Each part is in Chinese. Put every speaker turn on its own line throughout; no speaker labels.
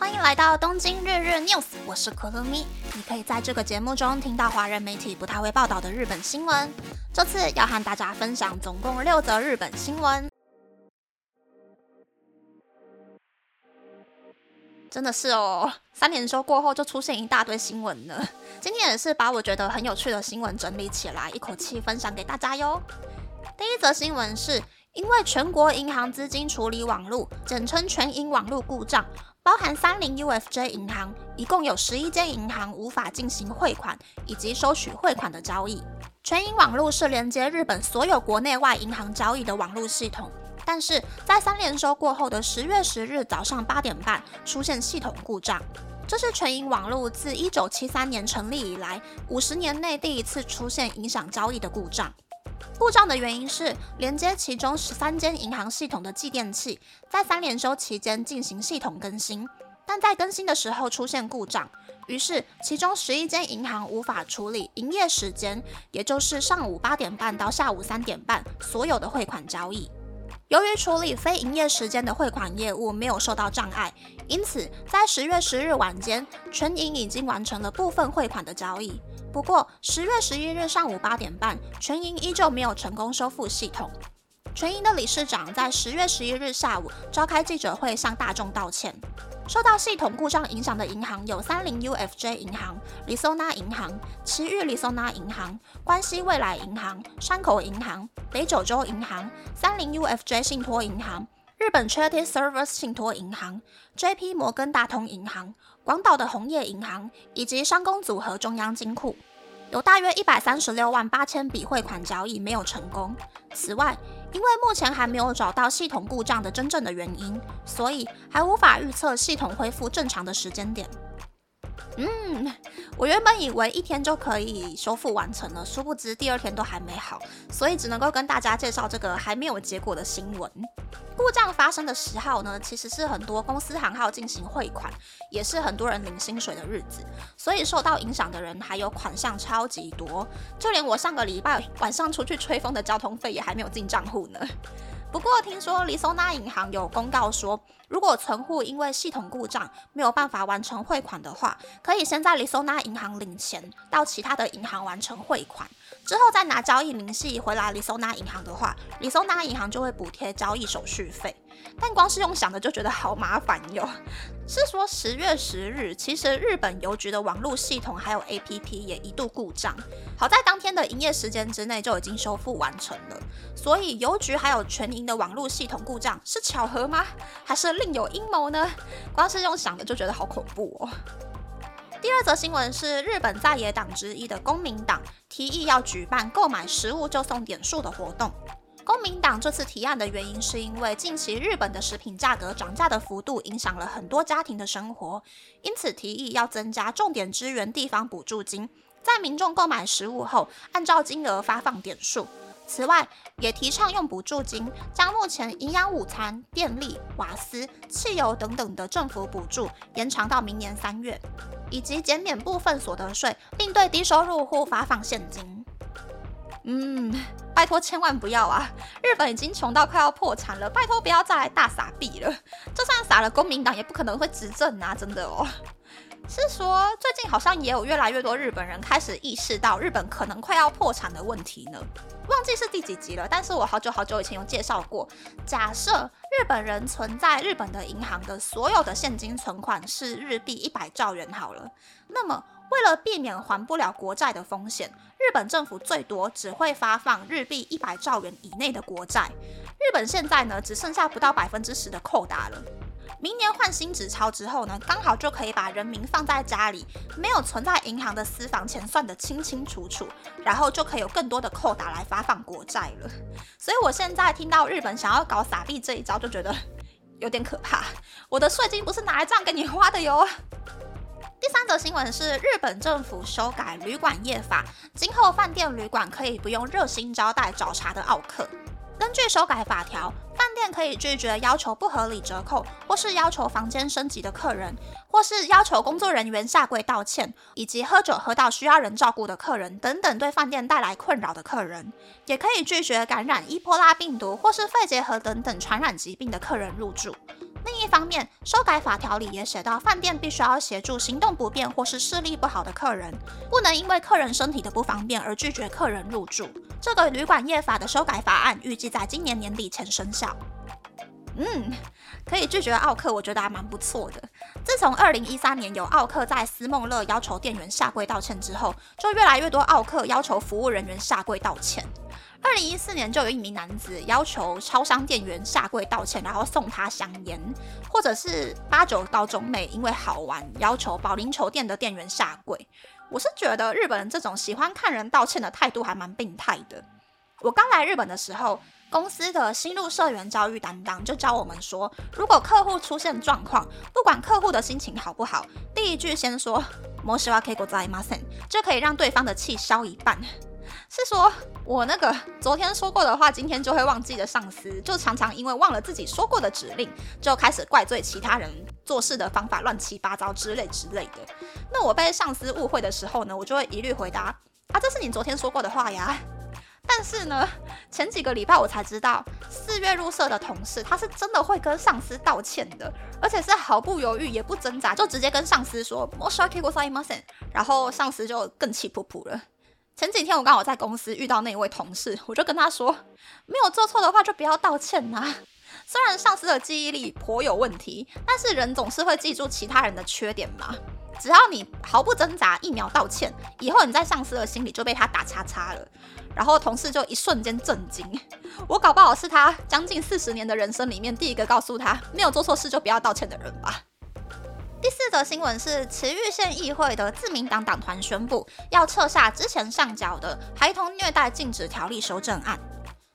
欢迎来到东京日日 news，我是可乐咪。你可以在这个节目中听到华人媒体不太会报道的日本新闻。这次要和大家分享总共六则日本新闻。真的是哦，三连休过后就出现一大堆新闻了。今天也是把我觉得很有趣的新闻整理起来，一口气分享给大家哟。第一则新闻是因为全国银行资金处理网络（简称全银网络）故障，包含三菱 UFJ 银行，一共有十一间银行无法进行汇款以及收取汇款的交易。全银网络是连接日本所有国内外银行交易的网络系统。但是在三连收过后的十月十日早上八点半出现系统故障，这是全银网络自一九七三年成立以来五十年内第一次出现影响交易的故障。故障的原因是连接其中十三间银行系统的继电器在三连休期间进行系统更新，但在更新的时候出现故障，于是其中十一间银行无法处理营业时间，也就是上午八点半到下午三点半所有的汇款交易。由于处理非营业时间的汇款业务没有受到障碍，因此在十月十日晚间，全银已经完成了部分汇款的交易。不过，十月十一日上午八点半，全银依旧没有成功修复系统。全银的理事长在十月十一日下午召开记者会，向大众道歉。受到系统故障影响的银行有三菱 UFJ 银行、里松纳银行、奇遇里松纳银行、关西未来银行、山口银行、北九州银行、三菱 UFJ 信托银行、日本 Charity Service 信托银行、JP 摩根大通银行、广岛的红叶银行以及商工组合中央金库。有大约一百三十六万八千笔汇款交易没有成功。此外，因为目前还没有找到系统故障的真正的原因，所以还无法预测系统恢复正常的时间点。嗯，我原本以为一天就可以修复完成了，殊不知第二天都还没好，所以只能够跟大家介绍这个还没有结果的新闻。故障发生的时候呢，其实是很多公司行号进行汇款，也是很多人领薪水的日子，所以受到影响的人还有款项超级多，就连我上个礼拜晚上出去吹风的交通费也还没有进账户呢。不过听说里松纳银行有公告说，如果存户因为系统故障没有办法完成汇款的话，可以先在里松纳银行领钱，到其他的银行完成汇款，之后再拿交易明细回来里松纳银行的话，里松纳银行就会补贴交易手续费。但光是用想的就觉得好麻烦哟。是说十月十日，其实日本邮局的网络系统还有 APP 也一度故障，好在当天的营业时间之内就已经修复完成了。所以邮局还有全银的网络系统故障是巧合吗？还是另有阴谋呢？光是用想的就觉得好恐怖哦。第二则新闻是日本在野党之一的公民党提议要举办购买食物就送点数的活动。公民党这次提案的原因，是因为近期日本的食品价格涨价的幅度影响了很多家庭的生活，因此提议要增加重点支援地方补助金，在民众购买食物后，按照金额发放点数。此外，也提倡用补助金将目前营养午餐、电力、瓦斯、汽油等等的政府补助延长到明年三月，以及减免部分所得税，并对低收入户发放现金。嗯。拜托，千万不要啊！日本已经穷到快要破产了，拜托不要再来大撒币了。就算撒了，公民党也不可能会执政啊！真的哦。是说，最近好像也有越来越多日本人开始意识到日本可能快要破产的问题呢。忘记是第几集了，但是我好久好久以前有介绍过。假设日本人存在日本的银行的所有的现金存款是日币一百兆元好了，那么为了避免还不了国债的风险，日本政府最多只会发放日币一百兆元以内的国债。日本现在呢，只剩下不到百分之十的扣打了。明年换新纸钞之后呢，刚好就可以把人民放在家里，没有存在银行的私房钱算得清清楚楚，然后就可以有更多的扣打来发放国债了。所以我现在听到日本想要搞撒币这一招，就觉得有点可怕。我的税金不是拿来这样给你花的哟。第三则新闻是日本政府修改旅馆业法，今后饭店旅馆可以不用热心招待找茬的奥客。根据修改法条，饭店可以拒绝要求不合理折扣，或是要求房间升级的客人，或是要求工作人员下跪道歉，以及喝酒喝到需要人照顾的客人等等对饭店带来困扰的客人，也可以拒绝感染伊波拉病毒或是肺结核等等传染疾病的客人入住。另一方面，修改法条里也写到，饭店必须要协助行动不便或是视力不好的客人，不能因为客人身体的不方便而拒绝客人入住。这个旅馆业法的修改法案预计在今年年底前生效。嗯，可以拒绝奥客，我觉得还蛮不错的。自从二零一三年有奥客在思梦乐要求店员下跪道歉之后，就越来越多奥客要求服务人员下跪道歉。二零一四年就有一名男子要求超商店员下跪道歉，然后送他香烟，或者是八九高中妹因为好玩要求保龄球店的店员下跪。我是觉得日本人这种喜欢看人道歉的态度还蛮病态的。我刚来日本的时候。公司的新入社员教育担当就教我们说，如果客户出现状况，不管客户的心情好不好，第一句先说“莫西瓦可以ございません”，就可以让对方的气消一半。 是说我那个昨天说过的话，今天就会忘记的上司，就常常因为忘了自己说过的指令，就开始怪罪其他人做事的方法乱七八糟之类之类的。那我被上司误会的时候呢，我就会一律回答：“啊，这是你昨天说过的话呀。”但是呢，前几个礼拜我才知道，四月入社的同事他是真的会跟上司道歉的，而且是毫不犹豫也不挣扎，就直接跟上司说我 s h a k i go say m a s n 然后上司就更气噗噗了。前几天我刚好在公司遇到那位同事，我就跟他说，没有做错的话就不要道歉呐。虽然上司的记忆力颇有问题，但是人总是会记住其他人的缺点嘛。只要你毫不挣扎，一秒道歉，以后你在上司的心里就被他打叉叉了。然后同事就一瞬间震惊，我搞不好是他将近四十年的人生里面第一个告诉他没有做错事就不要道歉的人吧。第四则新闻是埼玉县议会的自民党党团宣布要撤下之前上缴的孩童虐待禁止条例修正案。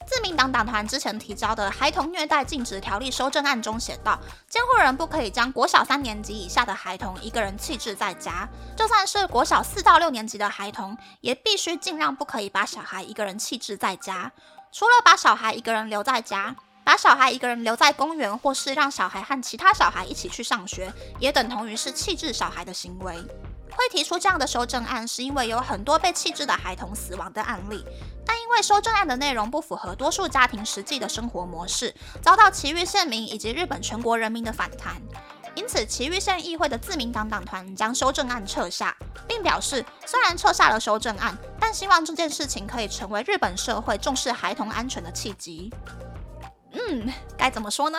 自民党党团之前提交的《孩童虐待禁止条例修正案》中写道，监护人不可以将国小三年级以下的孩童一个人弃置在家，就算是国小四到六年级的孩童，也必须尽量不可以把小孩一个人弃置在家。除了把小孩一个人留在家，把小孩一个人留在公园，或是让小孩和其他小孩一起去上学，也等同于是弃置小孩的行为。会提出这样的修正案，是因为有很多被弃置的孩童死亡的案例。但因为修正案的内容不符合多数家庭实际的生活模式，遭到埼玉县民以及日本全国人民的反弹，因此埼玉县议会的自民党党团将修正案撤下，并表示，虽然撤下了修正案，但希望这件事情可以成为日本社会重视孩童安全的契机。嗯，该怎么说呢？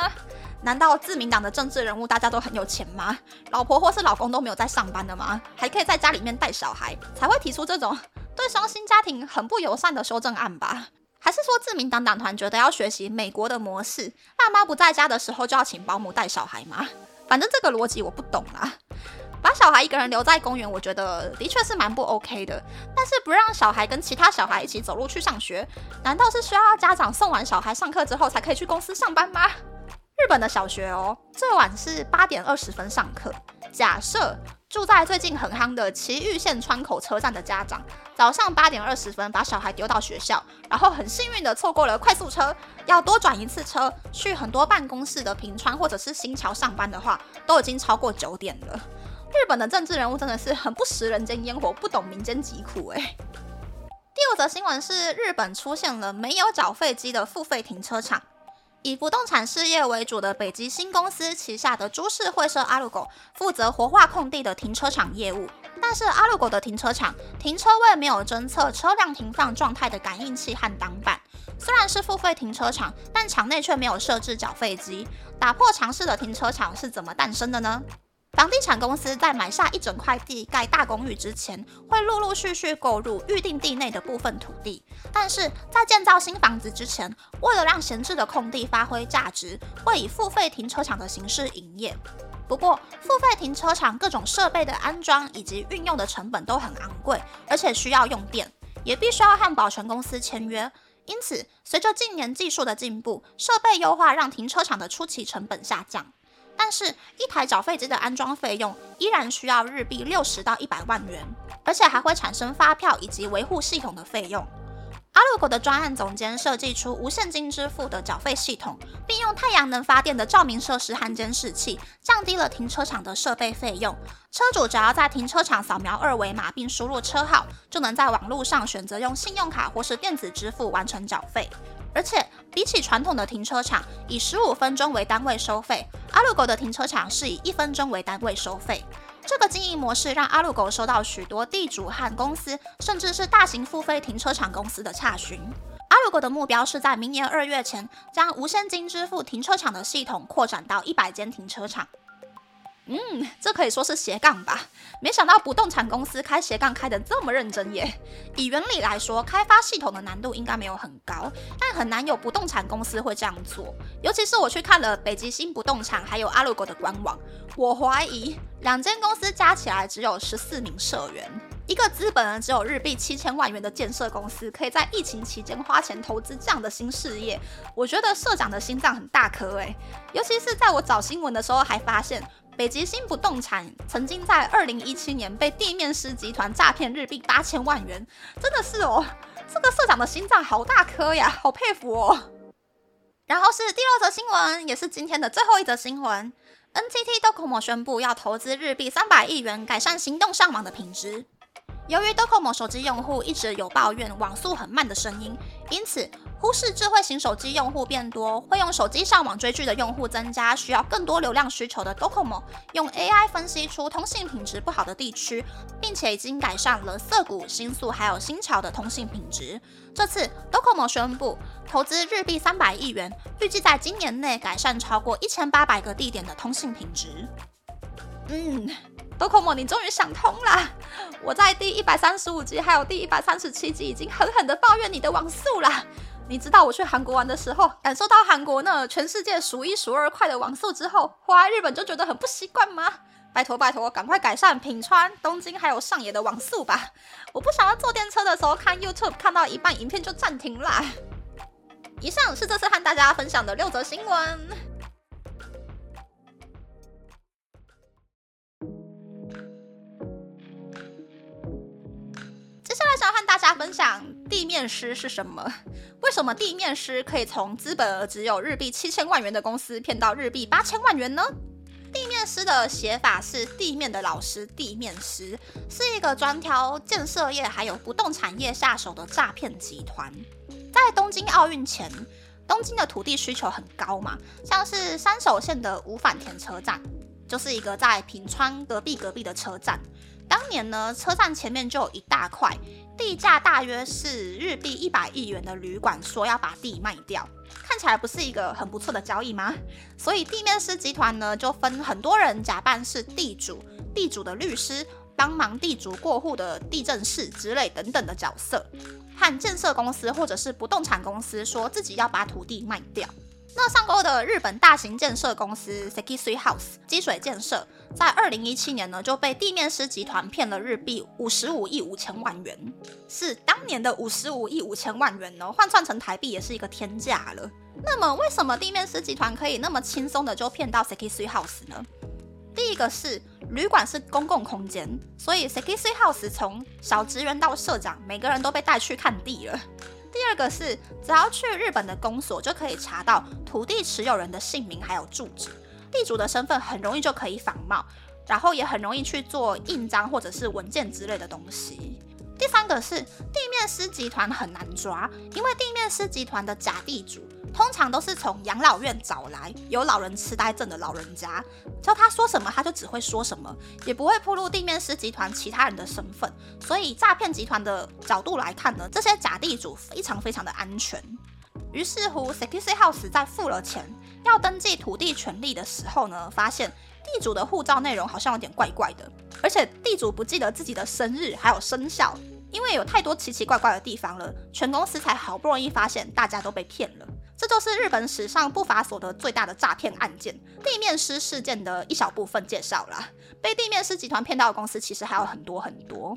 难道自民党的政治人物大家都很有钱吗？老婆或是老公都没有在上班的吗？还可以在家里面带小孩，才会提出这种？对双薪家庭很不友善的修正案吧？还是说自民党党团觉得要学习美国的模式，爸妈不在家的时候就要请保姆带小孩吗？反正这个逻辑我不懂啦。把小孩一个人留在公园，我觉得的确是蛮不 OK 的。但是不让小孩跟其他小孩一起走路去上学，难道是需要家长送完小孩上课之后才可以去公司上班吗？日本的小学哦，最晚是八点二十分上课。假设住在最近很夯的埼玉县川口车站的家长，早上八点二十分把小孩丢到学校，然后很幸运的错过了快速车，要多转一次车去很多办公室的平川或者是新桥上班的话，都已经超过九点了。日本的政治人物真的是很不食人间烟火，不懂民间疾苦哎。第五则新闻是日本出现了没有缴费机的付费停车场。以不动产事业为主的北极星公司旗下的株式会社阿鲁狗负责活化空地的停车场业务，但是阿鲁狗的停车场停车位没有侦测车辆停放状态的感应器和挡板。虽然是付费停车场，但场内却没有设置缴费机。打破常识的停车场是怎么诞生的呢？房地产公司在买下一整块地盖大公寓之前，会陆陆续续购入预定地内的部分土地。但是在建造新房子之前，为了让闲置的空地发挥价值，会以付费停车场的形式营业。不过，付费停车场各种设备的安装以及运用的成本都很昂贵，而且需要用电，也必须要和保全公司签约。因此，随着近年技术的进步，设备优化让停车场的初期成本下降。但是，一台缴费机的安装费用依然需要日币六十到一百万元，而且还会产生发票以及维护系统的费用。阿鲁狗的专案总监设计出无现金支付的缴费系统，并用太阳能发电的照明设施和监视器，降低了停车场的设备费用。车主只要在停车场扫描二维码并输入车号，就能在网络上选择用信用卡或是电子支付完成缴费。而且比起传统的停车场以十五分钟为单位收费，阿鲁狗的停车场是以一分钟为单位收费。这个经营模式让阿鲁狗收到许多地主和公司，甚至是大型付费停车场公司的查询。阿鲁狗的目标是在明年二月前，将无现金支付停车场的系统扩展到一百间停车场。嗯，这可以说是斜杠吧。没想到不动产公司开斜杠开得这么认真耶。以原理来说，开发系统的难度应该没有很高，但很难有不动产公司会这样做。尤其是我去看了北极星不动产还有阿鲁狗的官网，我怀疑两间公司加起来只有十四名社员，一个资本只有日币七千万元的建设公司，可以在疫情期间花钱投资这样的新事业，我觉得社长的心脏很大颗诶。尤其是在我找新闻的时候，还发现。北极星不动产曾经在二零一七年被地面师集团诈骗日币八千万元，真的是哦，这个社长的心脏好大颗呀，好佩服哦。然后是第六则新闻，也是今天的最后一则新闻，NTT Docomo 宣布要投资日币三百亿元改善行动上网的品质。由于 Docomo 手机用户一直有抱怨网速很慢的声音，因此。忽视智慧型手机用户变多，会用手机上网追剧的用户增加，需要更多流量需求的 Docomo 用 AI 分析出通信品质不好的地区，并且已经改善了涩谷、新宿还有新桥的通信品质。这次 Docomo 宣布投资日币三百亿元，预计在今年内改善超过一千八百个地点的通信品质。嗯，Docomo 你终于想通了。我在第一百三十五集还有第一百三十七集已经狠狠的抱怨你的网速了。你知道我去韩国玩的时候，感受到韩国那全世界数一数二快的网速之后，回来日本就觉得很不习惯吗？拜托拜托，赶快改善品川、东京还有上野的网速吧！我不想要坐电车的时候看 YouTube，看到一半影片就暂停啦。以上是这次和大家分享的六则新闻。大家分享地面师是什么？为什么地面师可以从资本额只有日币七千万元的公司骗到日币八千万元呢？地面师的写法是地面的老师，地面师是一个专挑建设业还有不动产业下手的诈骗集团。在东京奥运前，东京的土地需求很高嘛，像是三手线的五反田车站，就是一个在平川隔壁隔壁的车站。当年呢，车站前面就有一大块地价，大约是日币一百亿元的旅馆，说要把地卖掉，看起来不是一个很不错的交易吗？所以地面师集团呢，就分很多人假扮是地主、地主的律师，帮忙地主过户的地震士之类等等的角色，和建设公司或者是不动产公司说自己要把土地卖掉。那上钩的日本大型建设公司 Sekisui House 积水建设，在二零一七年呢就被地面师集团骗了日币五十五亿五千万元，是当年的五十五亿五千万元呢，换算成台币也是一个天价了。那么为什么地面师集团可以那么轻松的就骗到 Sekisui House 呢？第一个是旅馆是公共空间，所以 Sekisui House 从小职员到社长，每个人都被带去看地了。第二个是，只要去日本的公所就可以查到土地持有人的姓名还有住址，地主的身份很容易就可以仿冒，然后也很容易去做印章或者是文件之类的东西。第三个是地面师集团很难抓，因为地面师集团的假地主。通常都是从养老院找来有老人痴呆症的老人家，叫他说什么他就只会说什么，也不会铺露地面师集团其他人的身份。所以诈骗集团的角度来看呢，这些假地主非常非常的安全。于是乎，Sekisui House 在付了钱要登记土地权利的时候呢，发现地主的护照内容好像有点怪怪的，而且地主不记得自己的生日还有生肖，因为有太多奇奇怪怪的地方了，全公司才好不容易发现大家都被骗了。这就是日本史上不法所得最大的诈骗案件——地面师事件的一小部分介绍了。被地面师集团骗到的公司其实还有很多很多。